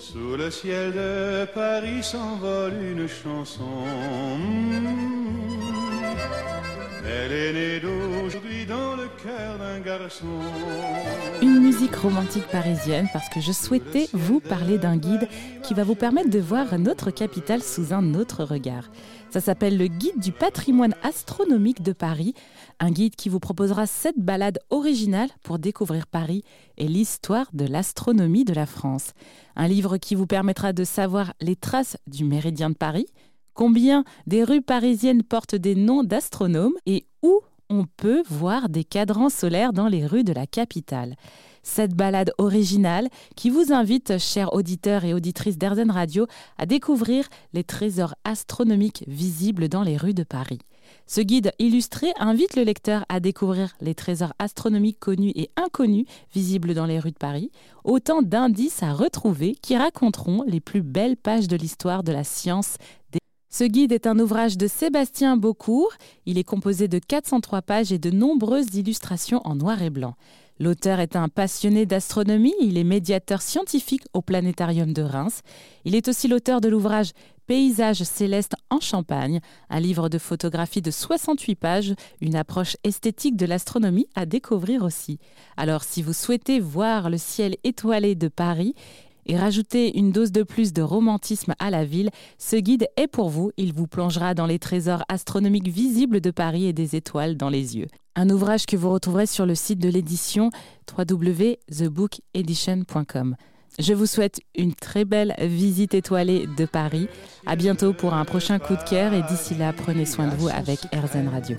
Sous le ciel de Paris s'envole une chanson. Elle est née le cœur d'un garçon. Une musique romantique parisienne parce que je souhaitais vous parler d'un guide qui va vous permettre de voir notre capitale sous un autre regard. Ça s'appelle le Guide du patrimoine astronomique de Paris, un guide qui vous proposera sept balades originales pour découvrir Paris et l'histoire de l'astronomie de la France. Un livre qui vous permettra de savoir les traces du méridien de Paris, combien des rues parisiennes portent des noms d'astronomes et où on peut voir des cadrans solaires dans les rues de la capitale. Cette balade originale qui vous invite, chers auditeurs et auditrices d'Airzen Radio, à découvrir les trésors astronomiques visibles dans les rues de Paris. Ce guide illustré invite le lecteur à découvrir les trésors astronomiques connus et inconnus visibles dans les rues de Paris, autant d'indices à retrouver qui raconteront les plus belles pages de l'histoire de la science ce guide est un ouvrage de Sébastien Beaucourt. Il est composé de 403 pages et de nombreuses illustrations en noir et blanc. L'auteur est un passionné d'astronomie, il est médiateur scientifique au planétarium de Reims. Il est aussi l'auteur de l'ouvrage Paysages célestes en Champagne, un livre de photographie de 68 pages, une approche esthétique de l'astronomie à découvrir aussi. Alors si vous souhaitez voir le ciel étoilé de Paris et rajouter une dose de plus de romantisme à la ville, ce guide est pour vous. Il vous plongera dans les trésors astronomiques visibles de Paris et des étoiles dans les yeux. Un ouvrage que vous retrouverez sur le site de l'édition www.thebookedition.com. Je vous souhaite une très belle visite étoilée de Paris. À bientôt pour un prochain coup de cœur et d'ici là, prenez soin de vous avec RZN Radio.